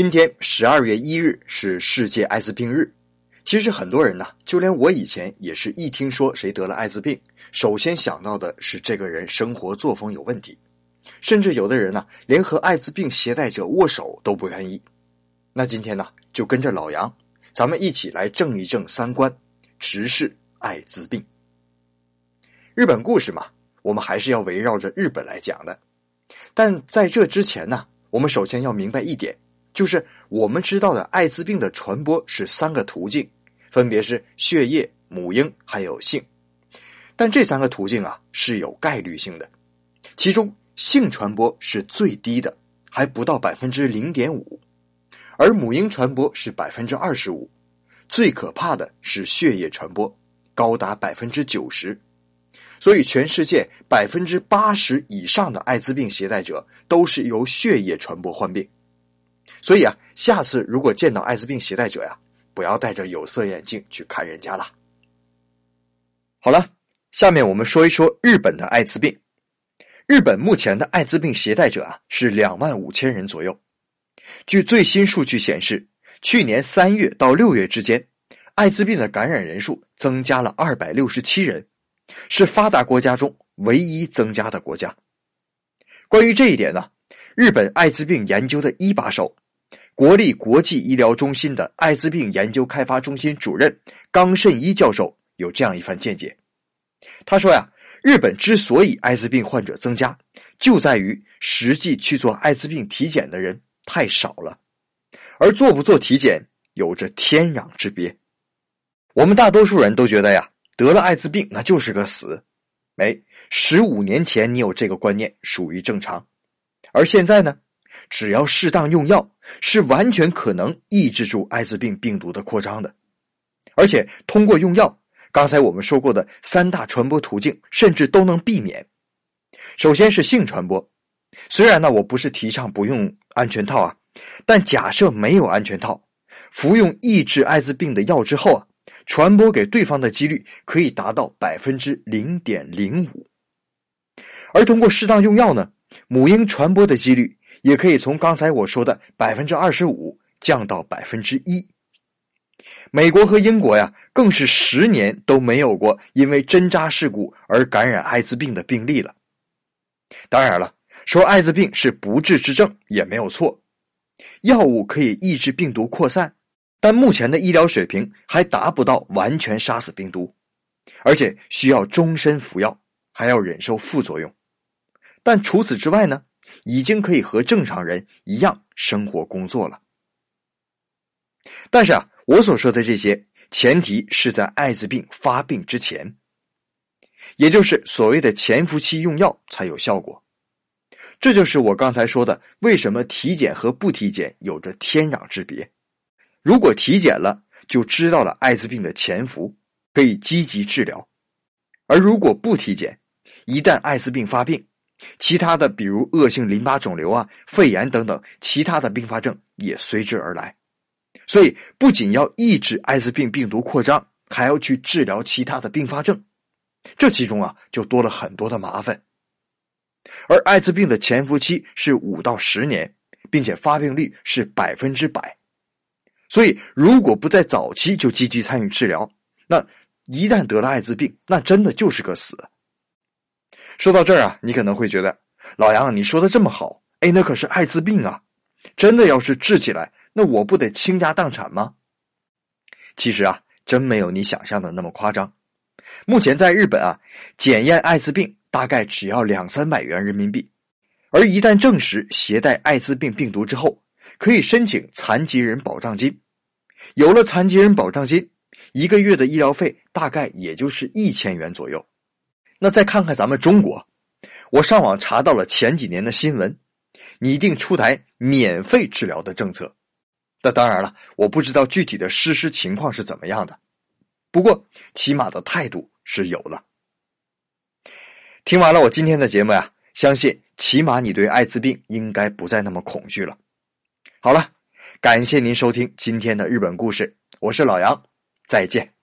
今天十二月一日是世界艾滋病日。其实很多人呢，就连我以前也是一听说谁得了艾滋病，首先想到的是这个人生活作风有问题，甚至有的人呢，连和艾滋病携带者握手都不愿意。那今天呢，就跟着老杨，咱们一起来正一正三观，直视艾滋病。日本故事嘛，我们还是要围绕着日本来讲的。但在这之前呢，我们首先要明白一点。就是我们知道的艾滋病的传播是三个途径，分别是血液、母婴还有性。但这三个途径啊是有概率性的，其中性传播是最低的，还不到百分之零点五，而母婴传播是百分之二十五，最可怕的是血液传播，高达百分之九十。所以全世界百分之八十以上的艾滋病携带者都是由血液传播患病。所以啊，下次如果见到艾滋病携带者呀，不要戴着有色眼镜去看人家了。好了，下面我们说一说日本的艾滋病。日本目前的艾滋病携带者啊是两万五千人左右。据最新数据显示，去年三月到六月之间，艾滋病的感染人数增加了二百六十七人，是发达国家中唯一增加的国家。关于这一点呢，日本艾滋病研究的一把手。国立国际医疗中心的艾滋病研究开发中心主任冈慎一教授有这样一番见解。他说：“呀，日本之所以艾滋病患者增加，就在于实际去做艾滋病体检的人太少了，而做不做体检有着天壤之别。我们大多数人都觉得呀，得了艾滋病那就是个死。没，十五年前你有这个观念属于正常，而现在呢？”只要适当用药，是完全可能抑制住艾滋病病毒的扩张的。而且通过用药，刚才我们说过的三大传播途径，甚至都能避免。首先是性传播，虽然呢我不是提倡不用安全套啊，但假设没有安全套，服用抑制艾滋病的药之后啊，传播给对方的几率可以达到百分之零点零五。而通过适当用药呢，母婴传播的几率。也可以从刚才我说的百分之二十五降到百分之一。美国和英国呀，更是十年都没有过因为针扎事故而感染艾滋病的病例了。当然了，说艾滋病是不治之症也没有错，药物可以抑制病毒扩散，但目前的医疗水平还达不到完全杀死病毒，而且需要终身服药，还要忍受副作用。但除此之外呢？已经可以和正常人一样生活工作了，但是啊，我所说的这些前提是在艾滋病发病之前，也就是所谓的潜伏期用药才有效果。这就是我刚才说的，为什么体检和不体检有着天壤之别。如果体检了，就知道了艾滋病的潜伏，可以积极治疗；而如果不体检，一旦艾滋病发病，其他的，比如恶性淋巴肿瘤啊、肺炎等等，其他的并发症也随之而来。所以，不仅要抑制艾滋病病毒扩张，还要去治疗其他的并发症，这其中啊，就多了很多的麻烦。而艾滋病的潜伏期是五到十年，并且发病率是百分之百。所以，如果不在早期就积极参与治疗，那一旦得了艾滋病，那真的就是个死。说到这儿啊，你可能会觉得，老杨，你说的这么好，哎，那可是艾滋病啊，真的要是治起来，那我不得倾家荡产吗？其实啊，真没有你想象的那么夸张。目前在日本啊，检验艾滋病大概只要两三百元人民币，而一旦证实携带艾滋病病毒之后，可以申请残疾人保障金。有了残疾人保障金，一个月的医疗费大概也就是一千元左右。那再看看咱们中国，我上网查到了前几年的新闻，拟定出台免费治疗的政策。那当然了，我不知道具体的实施情况是怎么样的，不过起码的态度是有了。听完了我今天的节目呀，相信起码你对艾滋病应该不再那么恐惧了。好了，感谢您收听今天的日本故事，我是老杨，再见。